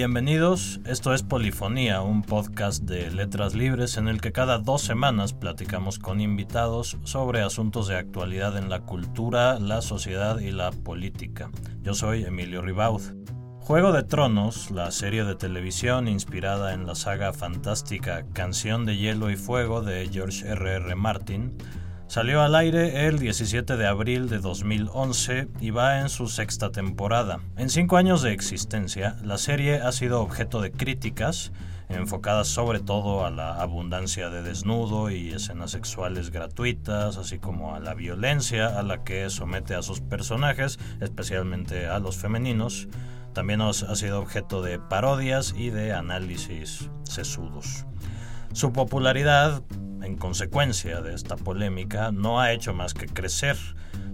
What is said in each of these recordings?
Bienvenidos, esto es Polifonía, un podcast de letras libres en el que cada dos semanas platicamos con invitados sobre asuntos de actualidad en la cultura, la sociedad y la política. Yo soy Emilio Ribaud. Juego de Tronos, la serie de televisión inspirada en la saga fantástica Canción de Hielo y Fuego de George R. R. Martin, Salió al aire el 17 de abril de 2011 y va en su sexta temporada. En cinco años de existencia, la serie ha sido objeto de críticas, enfocadas sobre todo a la abundancia de desnudo y escenas sexuales gratuitas, así como a la violencia a la que somete a sus personajes, especialmente a los femeninos. También ha sido objeto de parodias y de análisis sesudos. Su popularidad en consecuencia de esta polémica, no ha hecho más que crecer.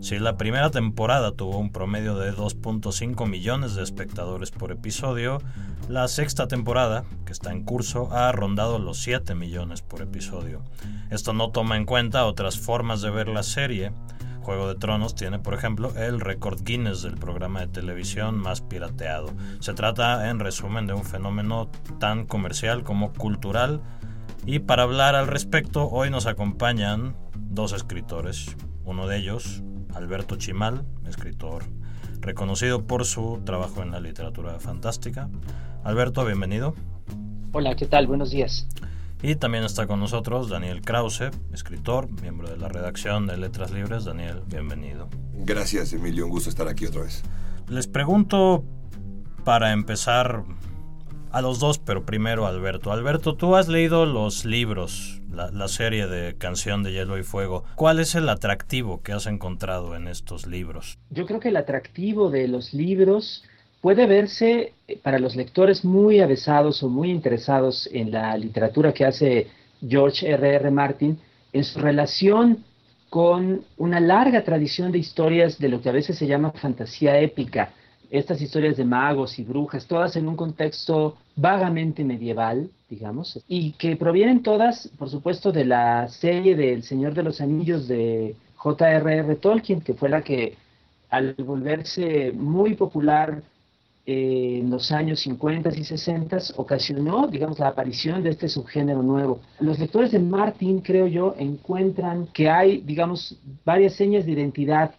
Si la primera temporada tuvo un promedio de 2.5 millones de espectadores por episodio, la sexta temporada, que está en curso, ha rondado los 7 millones por episodio. Esto no toma en cuenta otras formas de ver la serie. Juego de Tronos tiene, por ejemplo, el récord Guinness del programa de televisión más pirateado. Se trata, en resumen, de un fenómeno tan comercial como cultural y para hablar al respecto, hoy nos acompañan dos escritores. Uno de ellos, Alberto Chimal, escritor reconocido por su trabajo en la literatura fantástica. Alberto, bienvenido. Hola, ¿qué tal? Buenos días. Y también está con nosotros Daniel Krause, escritor, miembro de la redacción de Letras Libres. Daniel, bienvenido. Gracias, Emilio. Un gusto estar aquí otra vez. Les pregunto, para empezar, a los dos, pero primero Alberto. Alberto, tú has leído los libros, la, serie de Canción de Hielo y Fuego. ¿Cuál es el atractivo que has encontrado en estos libros? Yo creo que el atractivo de los libros puede verse eh, para los lectores muy avesados o muy interesados en la literatura que hace George R. R. Martin, en su relación con una larga tradición de historias de lo que a veces se llama fantasía épica estas historias de magos y brujas, todas en un contexto vagamente medieval, digamos, y que provienen todas, por supuesto, de la serie del Señor de los Anillos de J.R.R. Tolkien, que fue la que al volverse muy popular eh, en los años 50 y 60 ocasionó, digamos, la aparición de este subgénero nuevo. Los lectores de Martin, creo yo, encuentran que hay, digamos, varias señas de identidad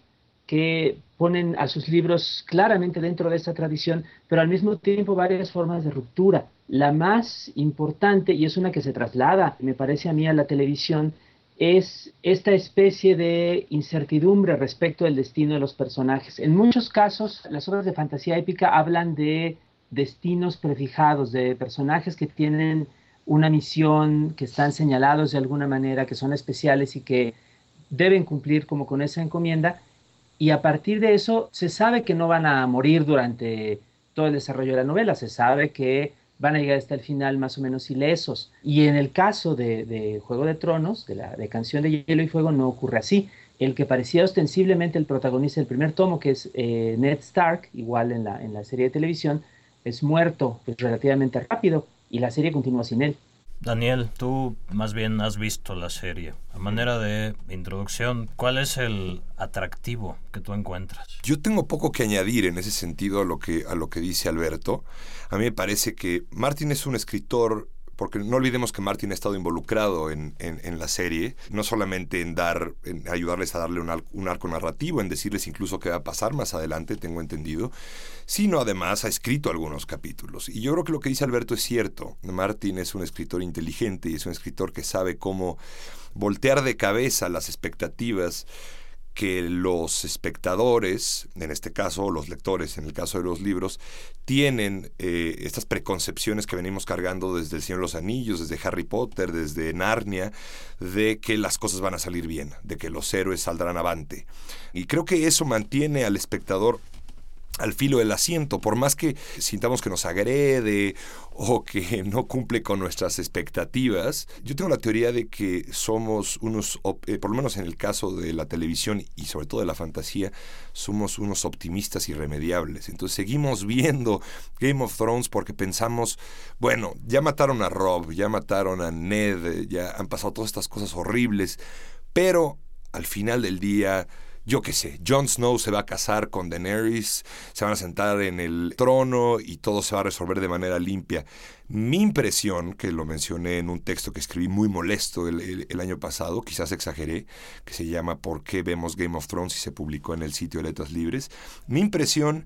que ponen a sus libros claramente dentro de esa tradición, pero al mismo tiempo varias formas de ruptura. La más importante, y es una que se traslada, me parece a mí, a la televisión, es esta especie de incertidumbre respecto del destino de los personajes. En muchos casos, las obras de fantasía épica hablan de destinos prefijados, de personajes que tienen una misión, que están señalados de alguna manera, que son especiales y que deben cumplir como con esa encomienda, y a partir de eso se sabe que no van a morir durante todo el desarrollo de la novela, se sabe que van a llegar hasta el final más o menos ilesos. Y en el caso de, Juego de Tronos, de la de Canción de Hielo y Fuego, no ocurre así. El que parecía ostensiblemente el protagonista del primer tomo, que es eh, Ned Stark, igual en la, en la serie de televisión, es muerto pues, relativamente rápido y la serie continúa sin él. Daniel, tú más bien has visto la serie. A manera de introducción, ¿cuál es el atractivo que tú encuentras? Yo tengo poco que añadir en ese sentido a lo que, a lo que dice Alberto. A mí me parece que Martin es un escritor porque no olvidemos que Martin ha estado involucrado en, la serie, no solamente en dar, en ayudarles a darle un, arco narrativo, en decirles incluso qué va a pasar más adelante, tengo entendido, sino además ha escrito algunos capítulos. Y yo creo que lo que dice Alberto es cierto. Martin es un escritor inteligente y es un escritor que sabe cómo voltear de cabeza las expectativas que los espectadores, en este caso los lectores, en el caso de los libros, tienen eh, estas preconcepciones que venimos cargando desde El Señor de los Anillos, desde Harry Potter, desde Narnia, de que las cosas van a salir bien, de que los héroes saldrán avante. Y creo que eso mantiene al espectador al filo del asiento, por más que sintamos que nos agrede o que no cumple con nuestras expectativas. Yo tengo la teoría de que somos unos, eh, por lo menos en el caso de la televisión y sobre todo de la fantasía, somos unos optimistas irremediables. Entonces seguimos viendo Game of Thrones porque pensamos, bueno, ya mataron a Rob, ya mataron a Ned, ya han pasado todas estas cosas horribles, pero al final del día yo qué sé, Jon Snow se va a casar con Daenerys, se van a sentar en el trono y todo se va a resolver de manera limpia. Mi impresión, que lo mencioné en un texto que escribí muy molesto el, año pasado, quizás exageré, que se llama ¿Por qué vemos Game of Thrones? y se publicó en el sitio de Letras Libres, mi impresión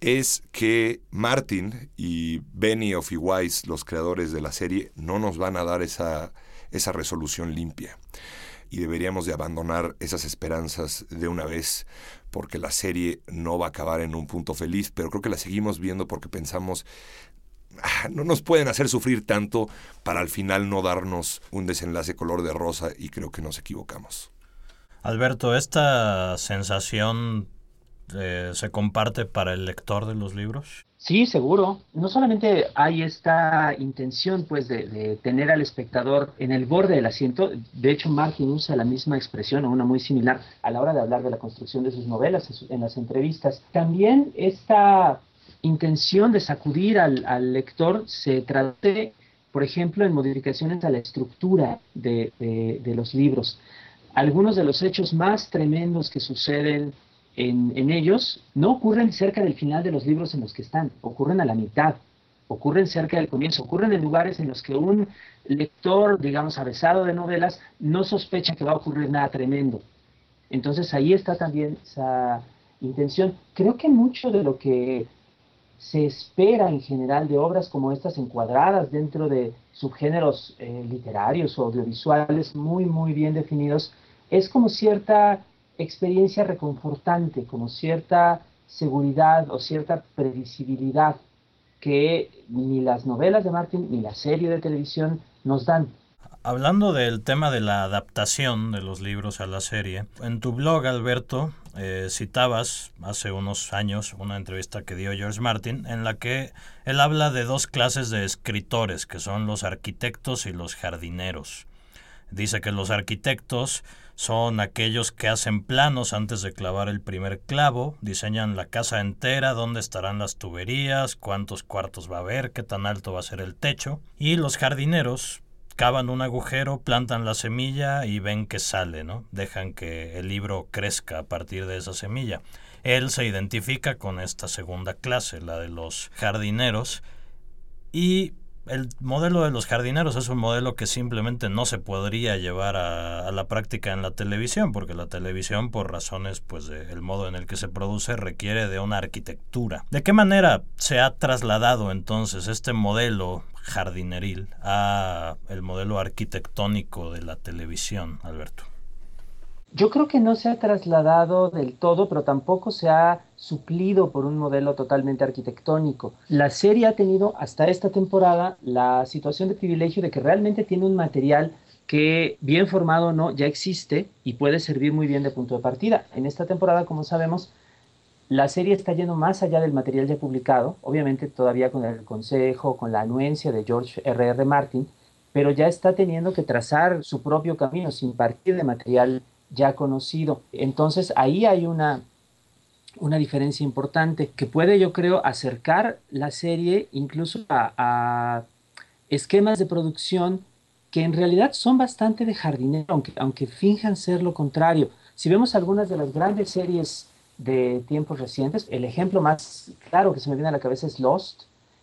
es que Martin y Benioff y Weiss, los creadores de la serie, no nos van a dar esa resolución limpia y deberíamos de abandonar esas esperanzas de una vez porque la serie no va a acabar en un punto feliz, pero creo que la seguimos viendo porque pensamos, ah, no nos pueden hacer sufrir tanto para al final no darnos un desenlace color de rosa y creo que nos equivocamos. Alberto, esta sensación eh, se comparte para el lector de los libros? Sí, seguro. No solamente hay esta intención, pues, de, tener al espectador en el borde del asiento. De hecho, Martin usa la misma expresión o una muy similar a la hora de hablar de la construcción de sus novelas en las entrevistas. También esta intención de sacudir al, lector se trate, por ejemplo, en modificaciones a la estructura de los libros. Algunos de los hechos más tremendos que suceden en, ellos no ocurren cerca del final de los libros en los que están, ocurren a la mitad, ocurren cerca del comienzo, ocurren en lugares en los que un lector, digamos, avesado de novelas, no sospecha que va a ocurrir nada tremendo. Entonces ahí está también esa intención. Creo que mucho de lo que se espera en general de obras como estas encuadradas dentro de subgéneros eh, literarios o audiovisuales muy, muy bien definidos, es como cierta experiencia reconfortante, como cierta seguridad o cierta previsibilidad que ni las novelas de Martin ni la serie de televisión nos dan. Hablando del tema de la adaptación de los libros a la serie, en tu blog, Alberto, eh, citabas hace unos años una entrevista que dio George Martin en la que él habla de dos clases de escritores, que son los arquitectos y los jardineros. Dice que los arquitectos son aquellos que hacen planos antes de clavar el primer clavo, diseñan la casa entera, dónde estarán las tuberías, cuántos cuartos va a haber, qué tan alto va a ser el techo. Y los jardineros cavan un agujero, plantan la semilla y ven que sale, ¿no? Dejan que el libro crezca a partir de esa semilla. Él se identifica con esta segunda clase, la de los jardineros, y el modelo de los jardineros es un modelo que simplemente no se podría llevar a, la práctica en la televisión, porque la televisión, por razones pues del modo en el que se produce, requiere de una arquitectura. ¿De qué manera se ha trasladado entonces este modelo jardineril a el modelo arquitectónico de la televisión, Alberto? Yo creo que no se ha trasladado del todo, pero tampoco se ha suplido por un modelo totalmente arquitectónico. La serie ha tenido hasta esta temporada la situación de privilegio de que realmente tiene un material que bien formado o no ya existe y puede servir muy bien de punto de partida. En esta temporada, como sabemos, la serie está yendo más allá del material ya publicado, obviamente todavía con el consejo, con la anuencia de George R.R. R. Martin, pero ya está teniendo que trazar su propio camino sin partir de material ya conocido. Entonces ahí hay una, una diferencia importante que puede, yo creo, acercar la serie incluso a, esquemas de producción que en realidad son bastante de jardinero, aunque, aunque finjan ser lo contrario. Si vemos algunas de las grandes series de tiempos recientes, el ejemplo más claro que se me viene a la cabeza es Lost.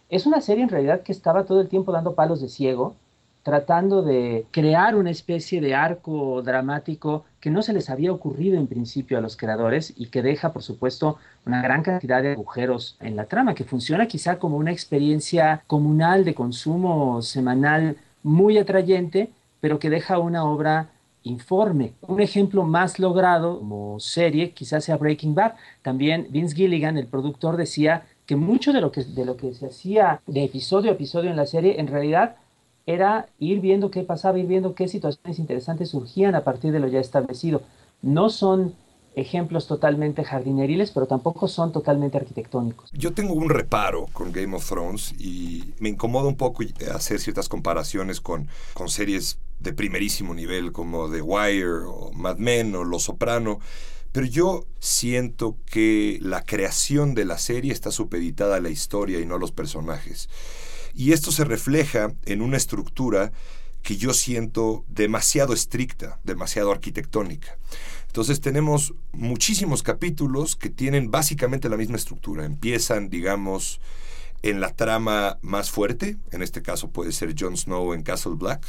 Es una serie en realidad que estaba todo el tiempo dando palos de ciego, tratando de crear una especie de arco dramático que no se les había ocurrido en principio a los creadores y que deja, por supuesto, una gran cantidad de agujeros en la trama, que funciona quizá como una experiencia comunal de consumo semanal muy atrayente, pero que deja una obra informe. Un ejemplo más logrado como serie quizás sea Breaking Bad. También Vince Gilligan, el productor, decía que mucho de lo que, de lo que se hacía de episodio a episodio en la serie en realidad era ir viendo qué pasaba, ir viendo qué situaciones interesantes surgían a partir de lo ya establecido. No son ejemplos totalmente jardineriles, pero tampoco son totalmente arquitectónicos. Yo tengo un reparo con Game of Thrones y me incomoda un poco hacer ciertas comparaciones con, series de primerísimo nivel como The Wire o Mad Men o Los Soprano. Pero yo siento que la creación de la serie está supeditada a la historia y no a los personajes. Y esto se refleja en una estructura que yo siento demasiado estricta, demasiado arquitectónica. Entonces tenemos muchísimos capítulos que tienen básicamente la misma estructura. Empiezan, digamos, en la trama más fuerte, en este caso puede ser Jon Snow en Castle Black.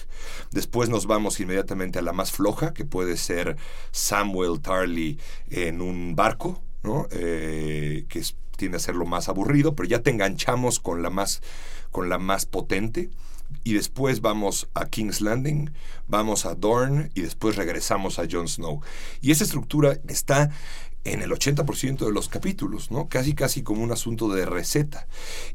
Después nos vamos inmediatamente a la más floja, que puede ser Samuel Tarly en un barco, ¿no? Eh, que tiende a ser lo más aburrido, pero ya te enganchamos con la más, con la más potente. Y después vamos a King's Landing, vamos a Dorne y después regresamos a Jon Snow. Y esa estructura está en el 80% de los capítulos, ¿no? Casi casi como un asunto de receta.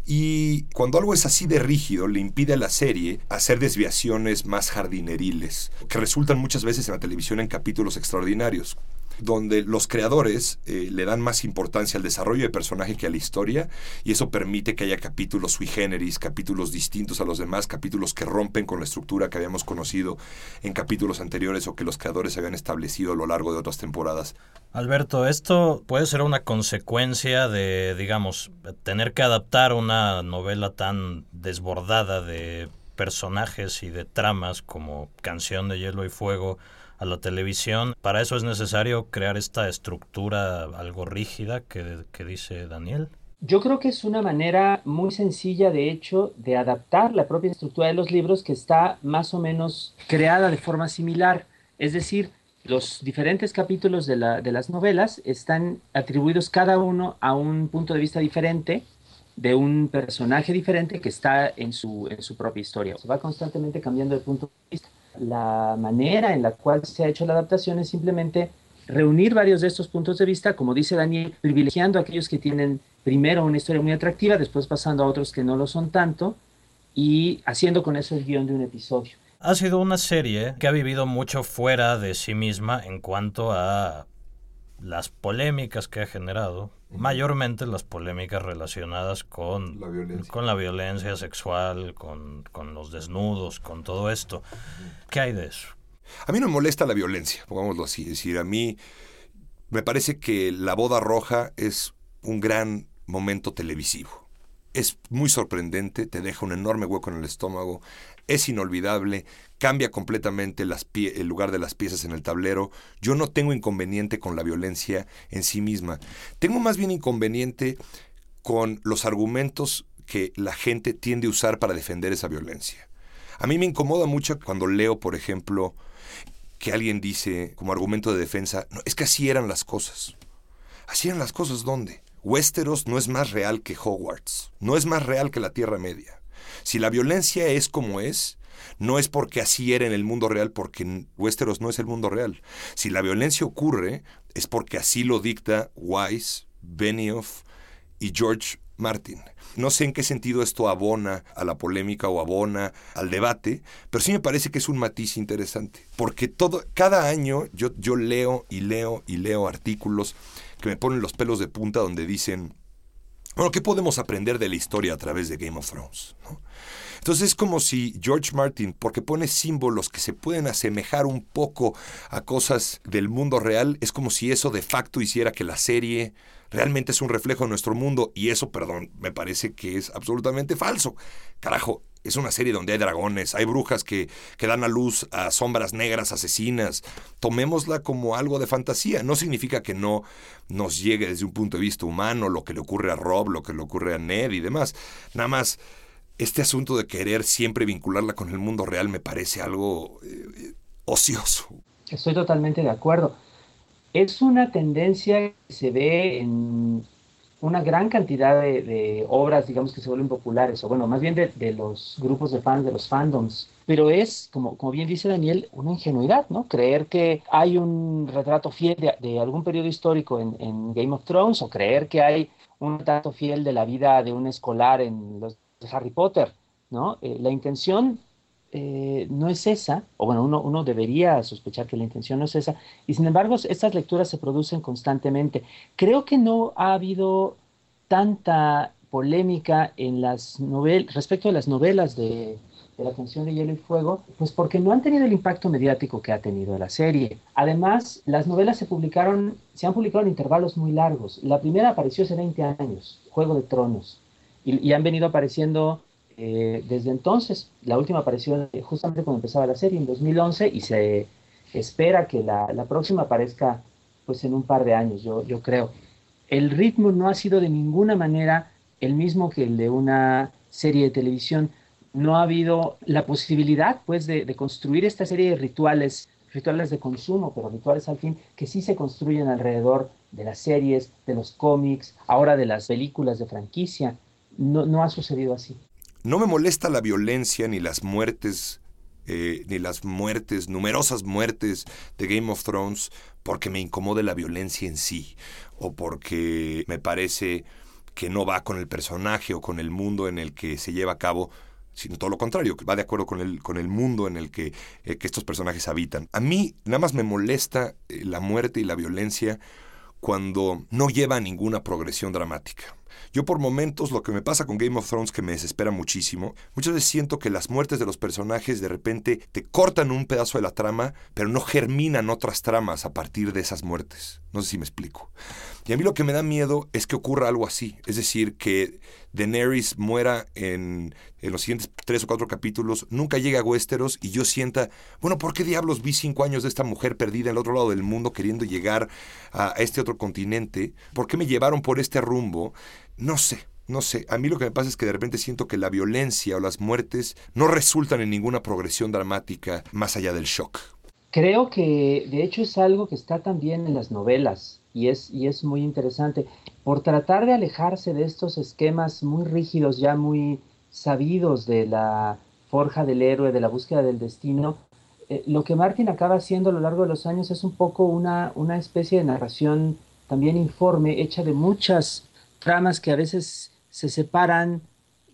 Y cuando algo es así de rígido, le impide a la serie hacer desviaciones más jardineriles, que resultan muchas veces en la televisión en capítulos extraordinarios donde los creadores eh, le dan más importancia al desarrollo de personaje que a la historia, y eso permite que haya capítulos sui generis, capítulos distintos a los demás, capítulos que rompen con la estructura que habíamos conocido en capítulos anteriores o que los creadores habían establecido a lo largo de otras temporadas. Alberto, esto puede ser una consecuencia de, digamos, tener que adaptar una novela tan desbordada de personajes y de tramas como Canción de Hielo y Fuego la televisión. Para eso es necesario crear esta estructura algo rígida que, dice Daniel. Yo creo que es una manera muy sencilla, de hecho, de adaptar la propia estructura de los libros que está más o menos creada de forma similar. Es decir, los diferentes capítulos de las novelas están atribuidos cada uno a un punto de vista diferente de un personaje diferente que está en su, en su propia historia. Se va constantemente cambiando de punto de vista la manera en la cual se ha hecho la adaptación es simplemente reunir varios de estos puntos de vista, como dice Daniel, privilegiando a aquellos que tienen primero una historia muy atractiva, después pasando a otros que no lo son tanto, y haciendo con eso el guion de un episodio. Ha sido una serie que ha vivido mucho fuera de sí misma en cuanto a las polémicas que ha generado, mayormente las polémicas relacionadas con la violencia, con la violencia sexual, con, los desnudos, con todo esto. ¿Qué hay de eso? A mí no me molesta la violencia, pongámoslo así. Es decir, a mí me parece que La Boda Roja es un gran momento televisivo. Es muy sorprendente, te deja un enorme hueco en el estómago, es inolvidable, cambia completamente el lugar de las piezas en el tablero. Yo no tengo inconveniente con la violencia en sí misma. Tengo más bien inconveniente con los argumentos que la gente tiende a usar para defender esa violencia. A mí me incomoda mucho cuando leo, por ejemplo, que alguien dice como argumento de defensa, no, es que así eran las cosas. ¿Así eran las cosas dónde? Westeros no es más real que Hogwarts, no es más real que la Tierra Media. Si la violencia es como es, no es porque así era en el mundo real, porque Westeros no es el mundo real. Si la violencia ocurre, es porque así lo dicta Weiss, Benioff y George Martin. No sé en qué sentido esto abona a la polémica o abona al debate, pero sí me parece que es un matiz interesante, porque todo, cada año yo, yo leo y leo y leo artículos que me ponen los pelos de punta donde dicen, bueno, ¿qué podemos aprender de la historia a través de Game of Thrones? Entonces es como si George Martin, porque pone símbolos que se pueden asemejar un poco a cosas del mundo real, es como si eso de facto hiciera que la serie realmente es un reflejo de nuestro mundo y eso, perdón, me parece que es absolutamente falso. Carajo, es una serie donde hay dragones, hay brujas que, que, dan a luz a sombras negras asesinas. Tomémosla como algo de fantasía. No significa que no nos llegue desde un punto de vista humano lo que le ocurre a Rob, lo que le ocurre a Ned y demás. Nada más, este asunto de querer siempre vincularla con el mundo real me parece algo eh, ocioso. Estoy totalmente de acuerdo. Es una tendencia que se ve en una gran cantidad de, obras, digamos, que se vuelven populares, o bueno, más bien de, los grupos de fans, de los fandoms. Pero es, como, como bien dice Daniel, una ingenuidad, ¿no? Creer que hay un retrato fiel de, algún periodo histórico en, Game of Thrones, o creer que hay un retrato fiel de la vida de un escolar en Harry Potter, ¿no? Eh, la intención eh, no es esa, o bueno, uno, uno, debería sospechar que la intención no es esa, y sin embargo estas lecturas se producen constantemente. Creo que no ha habido tanta polémica en las novelas, respecto a las novelas de, la canción de Hielo y Fuego, pues porque no han tenido el impacto mediático que ha tenido la serie. Además, las novelas se publicaron, se han publicado en intervalos muy largos. La primera apareció hace 20 años, Juego de Tronos, y han venido apareciendo eh, desde entonces. La última apareció justamente cuando empezaba la serie, en 2011, y se espera que la, la próxima aparezca pues en un par de años, yo, yo creo. El ritmo no ha sido de ninguna manera el mismo que el de una serie de televisión. No ha habido la posibilidad, pues, de, de construir esta serie de rituales, rituales de consumo, pero rituales al fin, que sí se construyen alrededor de las series, de los cómics, ahora de las películas de franquicia. No, no ha sucedido así. No me molesta la violencia ni las muertes eh, ni las muertes, numerosas muertes de Game of Thrones, porque me incomode la violencia en sí, o porque me parece que no va con el personaje o con el mundo en el que se lleva a cabo, sino todo lo contrario, que va de acuerdo con el, con el mundo en el que, eh, que estos personajes habitan. A mí nada más me molesta eh, la muerte y la violencia cuando no lleva a ninguna progresión dramática. Yo por momentos lo que me pasa con Game of Thrones que me desespera muchísimo, muchas veces siento que las muertes de los personajes de repente te cortan un pedazo de la trama, pero no germinan otras tramas a partir de esas muertes. No sé si me explico. Y a mí lo que me da miedo es que ocurra algo así, es decir, que Daenerys muera en, en los siguientes tres o cuatro capítulos, nunca llegue a Westeros y yo sienta, bueno, ¿por qué diablos vi cinco años de esta mujer perdida en el otro lado del mundo queriendo llegar a este otro continente? ¿Por qué me llevaron por este rumbo? No sé, no sé, a mí lo que me pasa es que de repente siento que la violencia o las muertes no resultan en ninguna progresión dramática más allá del shock. Creo que de hecho es algo que está también en las novelas y es, y es muy interesante. Por tratar de alejarse de estos esquemas muy rígidos, ya muy sabidos de la forja del héroe, de la búsqueda del destino, eh, lo que Martin acaba haciendo a lo largo de los años es un poco una, una especie de narración también informe, hecha de muchas tramas que a veces se separan,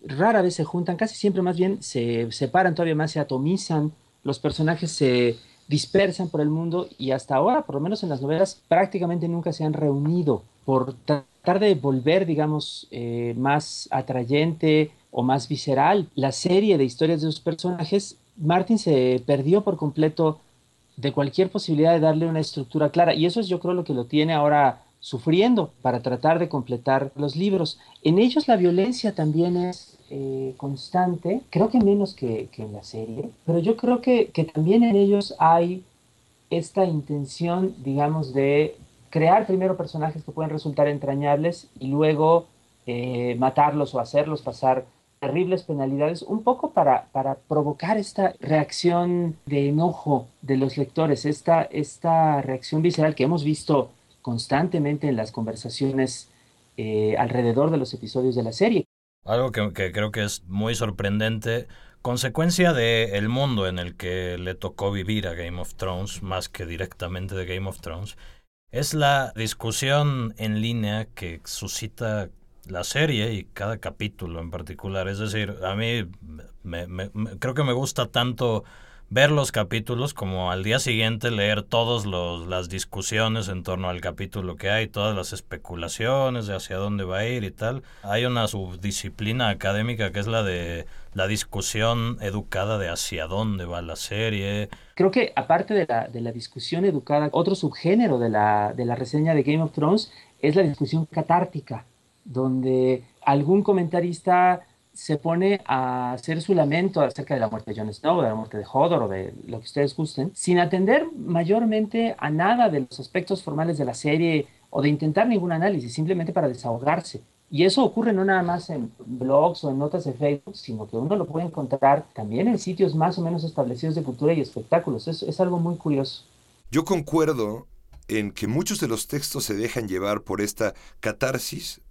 rara vez se juntan, casi siempre más bien se separan todavía más, se atomizan, los personajes se dispersan por el mundo y hasta ahora, por lo menos en las novelas, prácticamente nunca se han reunido por tratar de volver, digamos, eh, más atrayente o más visceral la serie de historias de los personajes. Martin se perdió por completo de cualquier posibilidad de darle una estructura clara y eso es yo creo lo que lo tiene ahora sufriendo para tratar de completar los libros. En ellos la violencia también es eh, constante, creo que menos que, que, en la serie, pero yo creo que, que también en ellos hay esta intención, digamos, de crear primero personajes que pueden resultar entrañables y luego eh, matarlos o hacerlos pasar terribles penalidades, un poco para, para provocar esta reacción de enojo de los lectores, esta, esta reacción visceral que hemos visto constantemente en las conversaciones eh, alrededor de los episodios de la serie. Algo que, creo que es muy sorprendente, consecuencia del el mundo en el que le tocó vivir a Game of Thrones, más que directamente de Game of Thrones, es la discusión en línea que suscita la serie y cada capítulo en particular. Es decir, a mí me, creo que me gusta tanto ver los capítulos como al día siguiente leer todas las discusiones en torno al capítulo que hay, todas las especulaciones de hacia dónde va a ir y tal. Hay una subdisciplina académica que es la de la discusión educada de hacia dónde va la serie. Creo que aparte de la, de la discusión educada, otro subgénero de la, de la reseña de Game of Thrones es la discusión catártica, donde algún comentarista se pone a hacer su lamento acerca de la muerte de Jon Snow, de la muerte de Hodor o de lo que ustedes gusten, sin atender mayormente a nada de los aspectos formales de la serie o de intentar ningún análisis, simplemente para desahogarse. Y eso ocurre no nada más en blogs o en notas de Facebook, sino que uno lo puede encontrar también en sitios más o menos establecidos de cultura y espectáculos. Es, es algo muy curioso. Yo concuerdo en que muchos de los textos se dejan llevar por esta catarsis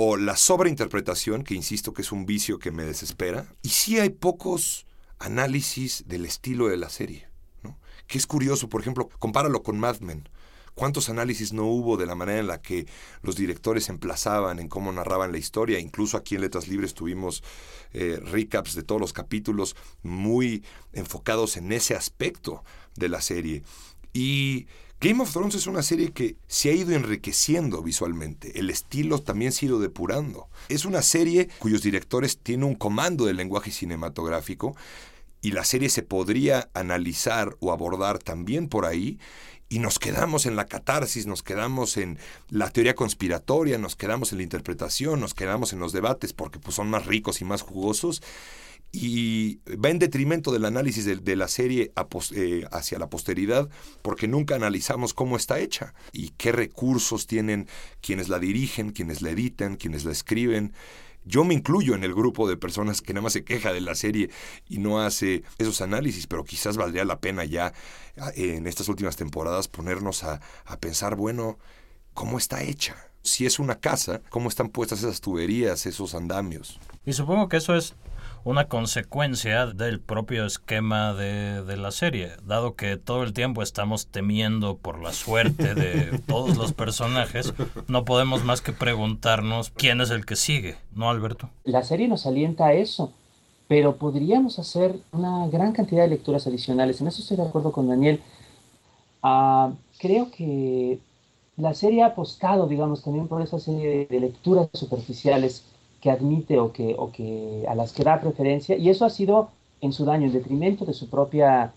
o la sobreinterpretación, que insisto que es un vicio que me desespera, y sí hay pocos análisis del estilo de la serie, que es curioso, por ejemplo, compáralo con Mad Men. ¿Cuántos análisis no hubo de la manera en la que los directores emplazaban en cómo narraban la historia? Incluso aquí en Letras Libres tuvimos eh, recaps de todos los capítulos muy enfocados en ese aspecto de la serie. Y Game of Thrones es una serie que se ha ido enriqueciendo visualmente, el estilo también se ha ido depurando. Es una serie cuyos directores tienen un comando del lenguaje cinematográfico y la serie se podría analizar o abordar también por ahí. Y nos quedamos en la catarsis, nos quedamos en la teoría conspiratoria, nos quedamos en la interpretación, nos quedamos en los debates porque pues, son más ricos y más jugosos y va en detrimento del análisis de, la serie eh, hacia la posteridad porque nunca analizamos cómo está hecha y qué recursos tienen quienes la dirigen, quienes la editan, quienes la escriben. Yo me incluyo en el grupo de personas que nada más se queja de la serie y no hace esos análisis, pero quizás valdría la pena ya en estas últimas temporadas ponernos a pensar, bueno, ¿cómo está hecha? Si es una casa, ¿cómo están puestas esas tuberías, esos andamios? Y supongo que eso es una consecuencia del propio esquema de, de, la serie, dado que todo el tiempo estamos temiendo por la suerte de todos los personajes, no podemos más que preguntarnos quién es el que sigue, ¿no, Alberto? La serie nos alienta a eso, pero podríamos hacer una gran cantidad de lecturas adicionales, en eso estoy de acuerdo con Daniel. Ah, creo que la serie ha apostado, digamos, también por esa serie de lecturas superficiales que admite o que, o que a las que da preferencia, y eso ha sido en su daño, en detrimento de su propia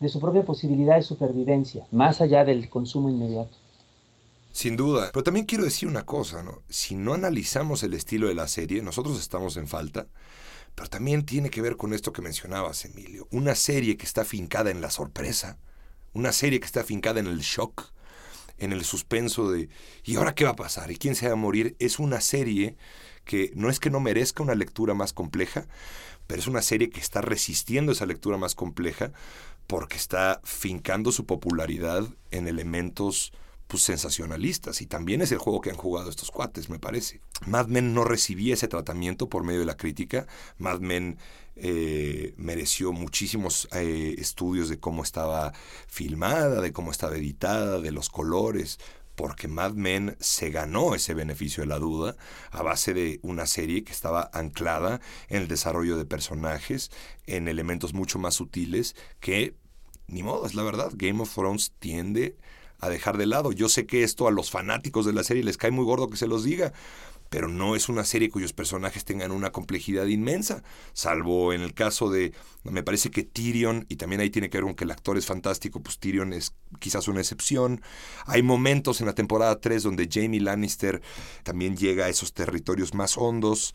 de su propia posibilidad de supervivencia, más allá del consumo inmediato. Sin duda, pero también quiero decir una cosa, ¿no? Si no analizamos el estilo de la serie, nosotros estamos en falta, pero también tiene que ver con esto que mencionabas, Emilio, una serie que está fincada en la sorpresa, una serie que está fincada en el shock, en el suspenso de ¿y ahora qué va a pasar? ¿Y quién se va a morir? Es una serie que no es que no merezca una lectura más compleja, pero es una serie que está resistiendo esa lectura más compleja porque está fincando su popularidad en elementos pues, sensacionalistas. Y también es el juego que han jugado estos cuates, me parece. Mad Men no recibía ese tratamiento por medio de la crítica, Mad Men eh, mereció muchísimos eh, estudios de cómo estaba filmada, de cómo estaba editada, de los colores, porque Mad Men se ganó ese beneficio de la duda a base de una serie que estaba anclada en el desarrollo de personajes, en elementos mucho más sutiles que, ni modo, es la verdad, Game of Thrones tiende dejar de lado. Yo sé que esto a los fanáticos de la serie les cae muy gordo que se los diga, pero no es una serie cuyos personajes tengan una complejidad inmensa, salvo en el caso de, me parece que Tyrion, y también ahí tiene que ver con que el actor es fantástico, pues Tyrion es quizás una excepción. Hay momentos en la temporada 3 donde Jamie Lannister también llega a esos territorios más hondos,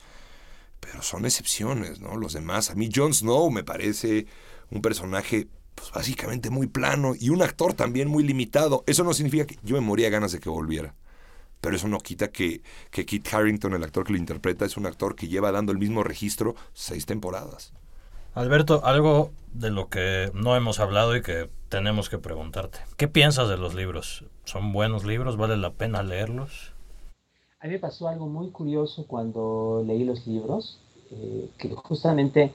pero son excepciones, ¿no? Los demás, a mí Jon Snow me parece un personaje pues básicamente muy plano y un actor también muy limitado. Eso no significa que yo me moría ganas de que volviera pero eso no quita que, que Kit Harrington, el actor que lo interpreta, es un actor que lleva dando el mismo registro seis temporadas. Alberto, algo de lo que no hemos hablado y que tenemos que preguntarte. ¿Qué piensas de los libros? ¿Son buenos libros? ¿Vale la pena leerlos? A mí me pasó algo muy curioso cuando leí los libros, eh, que justamente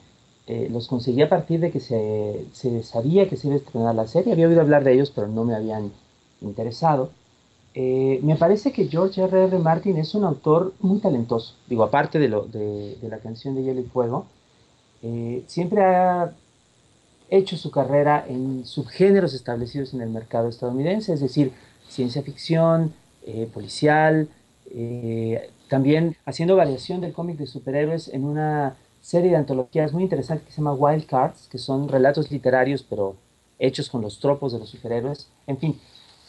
eh, los conseguí a partir de que se, sabía que se iba a estrenar la serie. Había oído hablar de ellos, pero no me habían interesado. Eh, me parece que George R.R. R. Martin es un autor muy talentoso. Digo, aparte de, lo, de, la canción de Hielo y Fuego, eh, siempre ha hecho su carrera en subgéneros establecidos en el mercado estadounidense, es decir, ciencia ficción, policial, también haciendo variación del cómic de superhéroes en una serie de antologías muy interesante que se llama Wild Cards, que son relatos literarios pero hechos con los tropos de los superhéroes. En fin,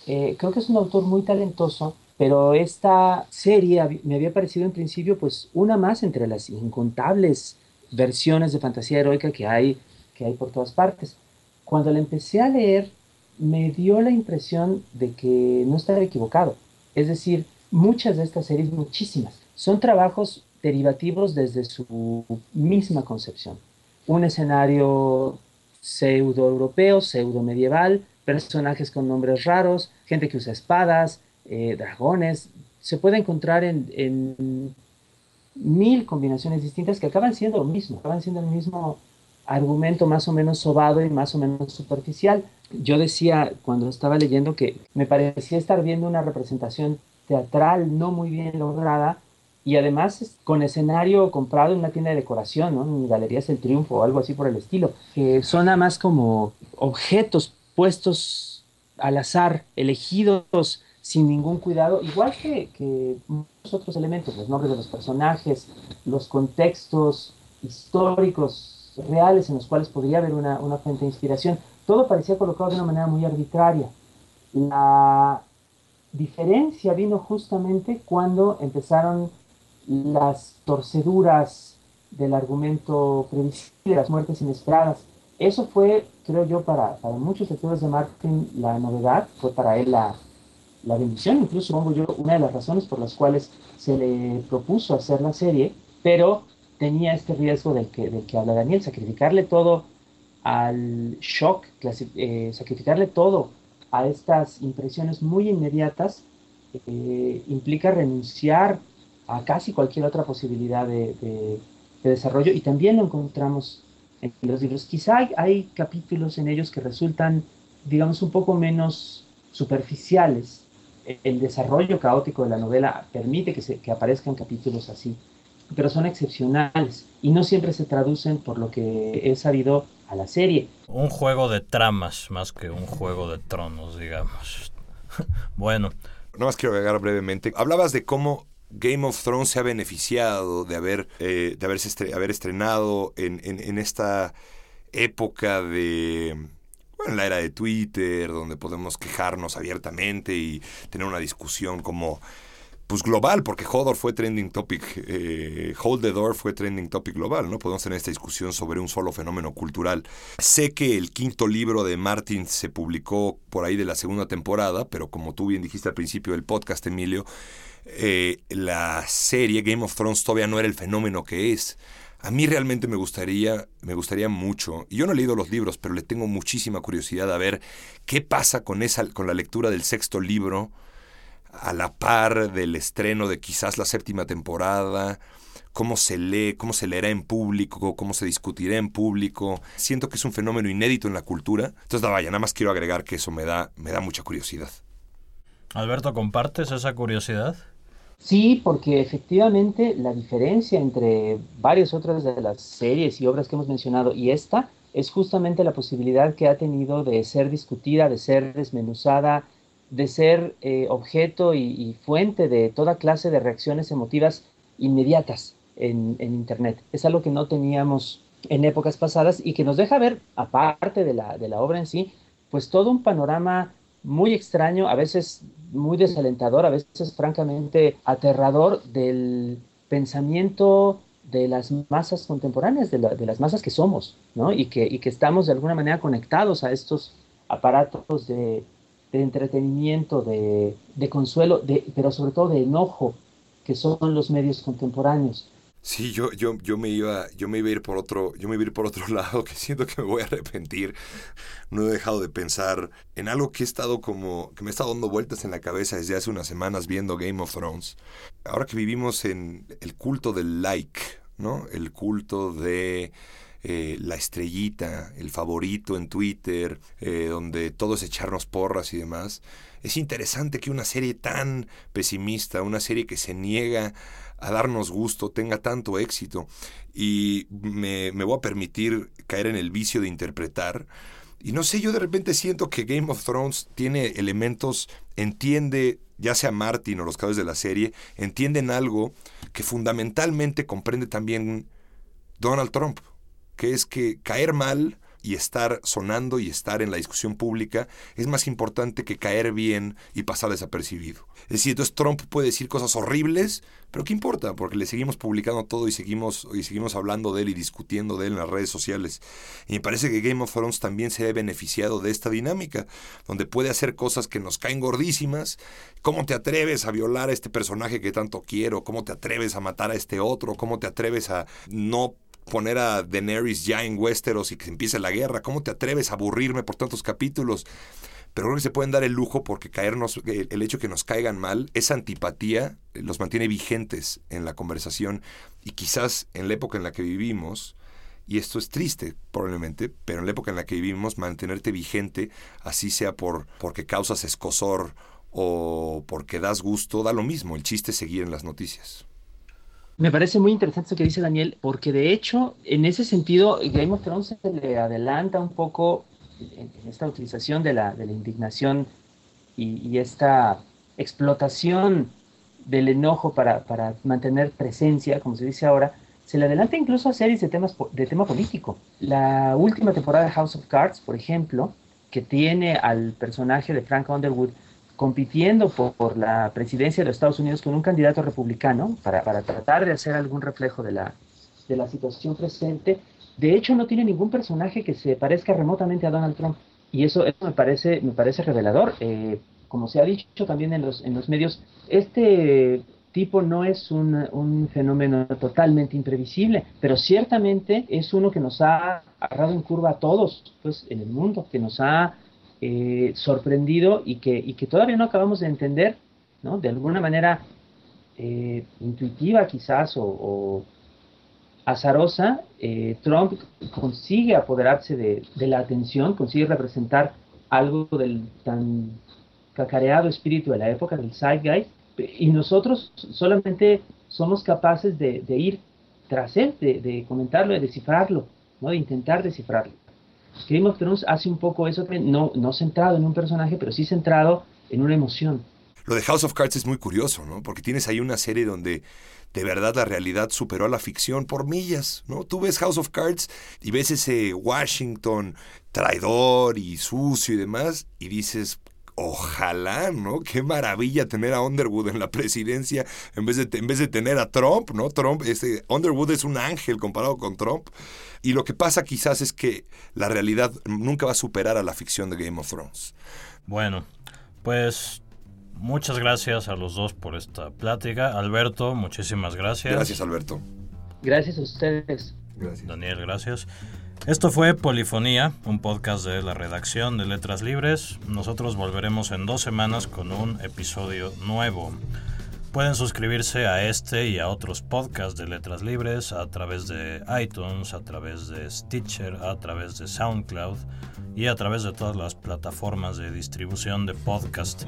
eh, creo que es un autor muy talentoso, pero esta serie me había parecido en principio pues una más entre las incontables versiones de fantasía heroica que hay, que hay por todas partes. Cuando la empecé a leer, me dio la impresión de que no estaba equivocado. Es decir, muchas de estas series, muchísimas, son trabajos derivativos desde su misma concepción. Un escenario pseudo europeo, pseudo medieval, personajes con nombres raros, gente que usa espadas, eh, dragones. Se puede encontrar en, mil combinaciones distintas que acaban siendo lo mismo, acaban siendo el mismo argumento más o menos sobado y más o menos superficial. Yo decía cuando estaba leyendo que me parecía estar viendo una representación teatral no muy bien lograda y además con escenario comprado en una tienda de decoración, ¿no? en Galerías El Triunfo o algo así por el estilo, que son nada más como objetos puestos al azar, elegidos sin ningún cuidado, igual que, que muchos otros elementos, los nombres de los personajes, los contextos históricos reales en los cuales podría haber una, una fuente de inspiración. Todo parecía colocado de una manera muy arbitraria. La diferencia vino justamente cuando empezaron las torceduras del argumento previsible, las muertes inesperadas. Eso fue, creo yo, para, para muchos lectores de Martin la novedad, fue para él la, la bendición, incluso supongo yo, una de las razones por las cuales se le propuso hacer la serie, pero tenía este riesgo del que, del que habla Daniel, sacrificarle todo al shock, eh, sacrificarle todo a estas impresiones muy inmediatas, eh, implica renunciar a casi cualquier otra posibilidad de, de, desarrollo y también lo encontramos en los libros. Quizá hay, hay capítulos en ellos que resultan, digamos, un poco menos superficiales, el desarrollo caótico de la novela permite que, se, que aparezcan capítulos así, pero son excepcionales y no siempre se traducen por lo que he sabido a la serie. Un juego de tramas más que un juego de tronos, digamos. bueno. No más quiero agregar brevemente. Hablabas de cómo Game of Thrones se ha beneficiado de haber, eh, de haberse haber estrenado en, en, esta época de en la era de Twitter, donde podemos quejarnos abiertamente y tener una discusión como pues global, porque Hodor fue trending topic, eh, Hold the Door fue trending topic global, ¿no? Podemos tener esta discusión sobre un solo fenómeno cultural. Sé que el quinto libro de Martin se publicó por ahí de la segunda temporada, pero como tú bien dijiste al principio del podcast, Emilio, eh, la serie Game of Thrones todavía no era el fenómeno que es. A mí realmente me gustaría, me gustaría mucho, y yo no he leído los libros, pero le tengo muchísima curiosidad a ver qué pasa con, esa, con la lectura del sexto libro a la par del estreno de quizás la séptima temporada, cómo se lee, cómo se leerá en público, cómo se discutirá en público. Siento que es un fenómeno inédito en la cultura. Entonces, vaya, nada más quiero agregar que eso me da, me da mucha curiosidad. Alberto, ¿compartes esa curiosidad? Sí, porque efectivamente la diferencia entre varias otras de las series y obras que hemos mencionado y esta es justamente la posibilidad que ha tenido de ser discutida, de ser desmenuzada, de ser eh, objeto y, fuente de toda clase de reacciones emotivas inmediatas en, Internet. Es algo que no teníamos en épocas pasadas y que nos deja ver, aparte de la, de la obra en sí, pues todo un panorama muy extraño, a veces muy desalentador, a veces francamente aterrador del pensamiento de las masas contemporáneas, de, las masas que somos, ¿no? Y que, y que estamos de alguna manera conectados a estos aparatos de, entretenimiento, de, de consuelo, de, pero sobre todo de enojo, que son los medios contemporáneos. Sí, yo, yo, yo me iba, yo me iba a ir por otro, yo me iba a ir por otro lado, que siento que me voy a arrepentir. No he dejado de pensar en algo que he estado como, que me estado dando vueltas en la cabeza desde hace unas semanas viendo Game of Thrones. Ahora que vivimos en el culto del like, ¿no? El culto de eh, la estrellita, el favorito en Twitter, eh, donde todo es echarnos porras y demás. Es interesante que una serie tan pesimista, una serie que se niega a darnos gusto, tenga tanto éxito. Y me, voy a permitir caer en el vicio de interpretar. Y no sé, yo de repente siento que Game of Thrones tiene elementos, entiende, ya sea Martin o los cabos de la serie, entienden algo que fundamentalmente comprende también Donald Trump, que es que caer mal y estar sonando y estar en la discusión pública es más importante que caer bien y pasar desapercibido. Es decir, entonces Trump puede decir cosas horribles, pero ¿qué importa? Porque le seguimos publicando todo y seguimos, y seguimos hablando de él y discutiendo de él en las redes sociales. Y me parece que Game of Thrones también se ha beneficiado de esta dinámica, donde puede hacer cosas que nos caen gordísimas. ¿Cómo te atreves a violar a este personaje que tanto quiero? ¿Cómo te atreves a matar a este otro? ¿Cómo te atreves a no poner a Daenerys ya en Westeros y que empiece la guerra. ¿Cómo te atreves a aburrirme por tantos capítulos? Pero creo que se pueden dar el lujo porque caernos, el hecho que nos caigan mal, esa antipatía eh, los mantiene vigentes en la conversación y quizás en la época en la que vivimos, y esto es triste probablemente, pero en la época en la que vivimos, mantenerte vigente, así sea por porque causas escosor o porque das gusto, da lo mismo, el chiste es seguir en las noticias. Me parece muy interesante eso que dice Daniel, porque de hecho, en ese sentido, Game of Thrones se le adelanta un poco en, esta utilización de la, indignación y, esta explotación del enojo para, para, mantener presencia, como se dice ahora, se le adelanta incluso a series de, temas, de tema político. La última temporada de House of Cards, por ejemplo, que tiene al personaje de Frank Underwood compitiendo por, la presidencia de los Estados Unidos con un candidato republicano para, para tratar de hacer algún reflejo de la, de la situación presente, de hecho no tiene ningún personaje que se parezca remotamente a Donald Trump. Y eso, eso me, parece, me parece revelador. Eh, como se ha dicho también en los, en los medios, este tipo no es un, un, fenómeno totalmente imprevisible, pero ciertamente es uno que nos ha agarrado en curva a todos pues, en el mundo, que nos ha eh, sorprendido y que, todavía no acabamos de entender, ¿no? de alguna manera eh, intuitiva quizás o, azarosa, eh, Trump consigue apoderarse de, de, la atención, consigue representar algo del tan cacareado espíritu de la época, del zeitgeist, y nosotros solamente somos capaces de, ir tras él, de, comentarlo, de descifrarlo, ¿no? de intentar descifrarlo. Game of Thrones hace un poco eso, no, no centrado en un personaje, pero sí centrado en una emoción. Lo de House of Cards es muy curioso, ¿no? Porque tienes ahí una serie donde de verdad la realidad superó a la ficción por millas, ¿no? Tú ves House of Cards y ves ese Washington traidor y sucio y demás y dices, Ojalá, ¿no? Qué maravilla tener a Underwood en la presidencia en vez de, en vez de tener a Trump, ¿no? Trump, este, Underwood es un ángel comparado con Trump. Y lo que pasa quizás es que la realidad nunca va a superar a la ficción de Game of Thrones. Bueno, pues muchas gracias a los dos por esta plática. Alberto, muchísimas gracias. Gracias, Alberto. Gracias a ustedes. Gracias. Daniel, gracias. Esto fue Polifonía, un podcast de la redacción de Letras Libres. Nosotros volveremos en dos semanas con un episodio nuevo. Pueden suscribirse a este y a otros podcasts de Letras Libres a través de iTunes, a través de Stitcher, a través de SoundCloud y a través de todas las plataformas de distribución de podcast.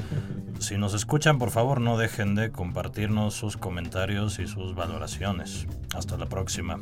Si nos escuchan, por favor no dejen de compartirnos sus comentarios y sus valoraciones. Hasta la próxima.